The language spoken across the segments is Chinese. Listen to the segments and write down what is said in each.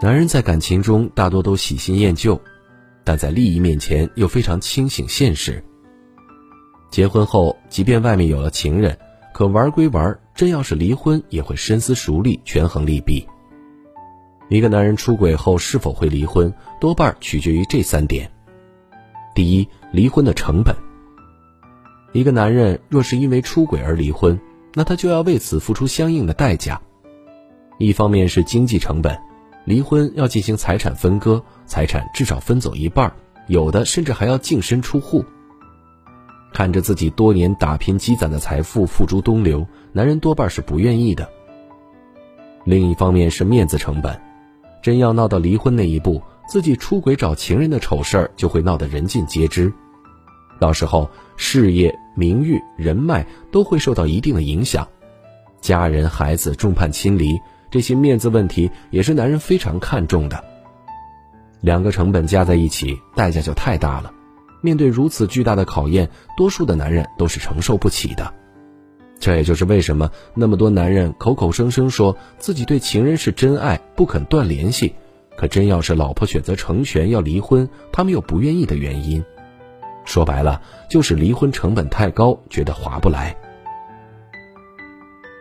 男人在感情中大多都喜新厌旧，但在利益面前又非常清醒现实。结婚后，即便外面有了情人，可玩归玩，真要是离婚，也会深思熟虑，权衡利弊。一个男人出轨后是否会离婚，多半取决于这三点：第一，离婚的成本。一个男人若是因为出轨而离婚，那他就要为此付出相应的代价。一方面是经济成本，离婚要进行财产分割，财产至少分走一半，有的甚至还要净身出户。看着自己多年打拼积攒的财富付诸东流，男人多半是不愿意的。另一方面是面子成本。真要闹到离婚那一步，自己出轨找情人的丑事儿就会闹得人尽皆知，到时候事业、名誉、人脉都会受到一定的影响，家人、孩子众叛亲离，这些面子问题也是男人非常看重的。两个成本加在一起，代价就太大了。面对如此巨大的考验，多数的男人都是承受不起的。这也就是为什么那么多男人口口声声说自己对情人是真爱，不肯断联系，可真要是老婆选择成全要离婚，他们又不愿意的原因。说白了，就是离婚成本太高，觉得划不来。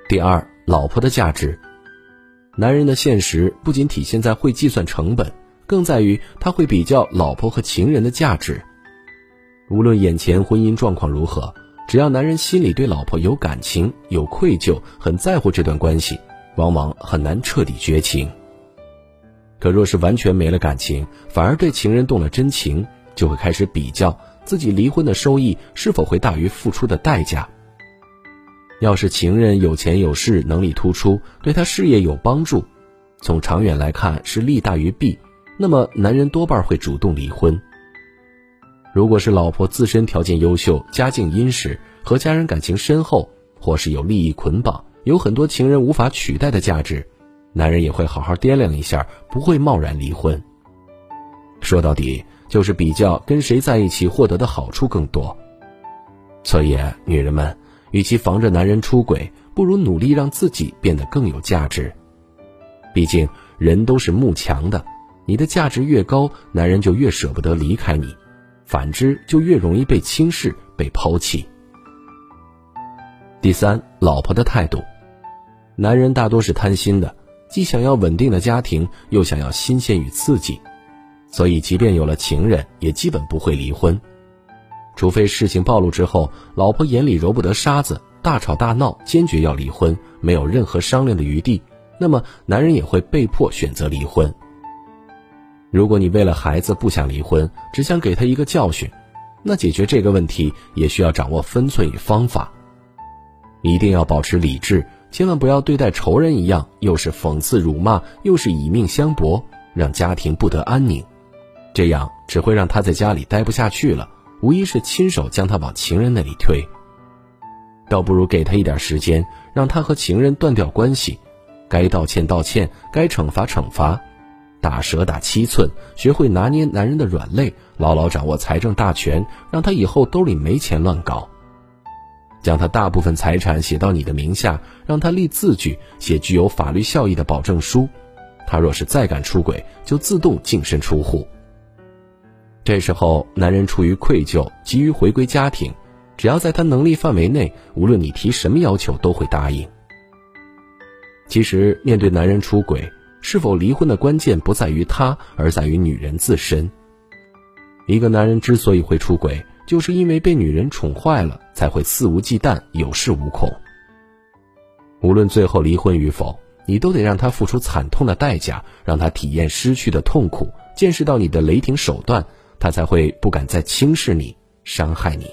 第二，老婆的价值，男人的现实不仅体现在会计算成本，更在于他会比较老婆和情人的价值。无论眼前婚姻状况如何。只要男人心里对老婆有感情、有愧疚，很在乎这段关系，往往很难彻底绝情。可若是完全没了感情，反而对情人动了真情，就会开始比较自己离婚的收益是否会大于付出的代价。要是情人有钱有势、能力突出，对他事业有帮助，从长远来看是利大于弊，那么男人多半会主动离婚。如果是老婆自身条件优秀、家境殷实、和家人感情深厚，或是有利益捆绑、有很多情人无法取代的价值，男人也会好好掂量一下，不会贸然离婚。说到底，就是比较跟谁在一起获得的好处更多。所以，女人们，与其防着男人出轨，不如努力让自己变得更有价值。毕竟，人都是慕强的，你的价值越高，男人就越舍不得离开你。反之，就越容易被轻视、被抛弃。第三，老婆的态度，男人大多是贪心的，既想要稳定的家庭，又想要新鲜与刺激，所以即便有了情人，也基本不会离婚，除非事情暴露之后，老婆眼里揉不得沙子，大吵大闹，坚决要离婚，没有任何商量的余地，那么男人也会被迫选择离婚。如果你为了孩子不想离婚，只想给他一个教训，那解决这个问题也需要掌握分寸与方法，一定要保持理智，千万不要对待仇人一样，又是讽刺辱骂，又是以命相搏，让家庭不得安宁，这样只会让他在家里待不下去了，无疑是亲手将他往情人那里推。倒不如给他一点时间，让他和情人断掉关系，该道歉道歉，该惩罚惩罚。打蛇打七寸，学会拿捏男人的软肋，牢牢掌握财政大权，让他以后兜里没钱乱搞。将他大部分财产写到你的名下，让他立字据，写具有法律效益的保证书。他若是再敢出轨，就自动净身出户。这时候，男人出于愧疚，急于回归家庭，只要在他能力范围内，无论你提什么要求，都会答应。其实，面对男人出轨，是否离婚的关键不在于他，而在于女人自身。一个男人之所以会出轨，就是因为被女人宠坏了，才会肆无忌惮、有恃无恐。无论最后离婚与否，你都得让他付出惨痛的代价，让他体验失去的痛苦，见识到你的雷霆手段，他才会不敢再轻视你、伤害你。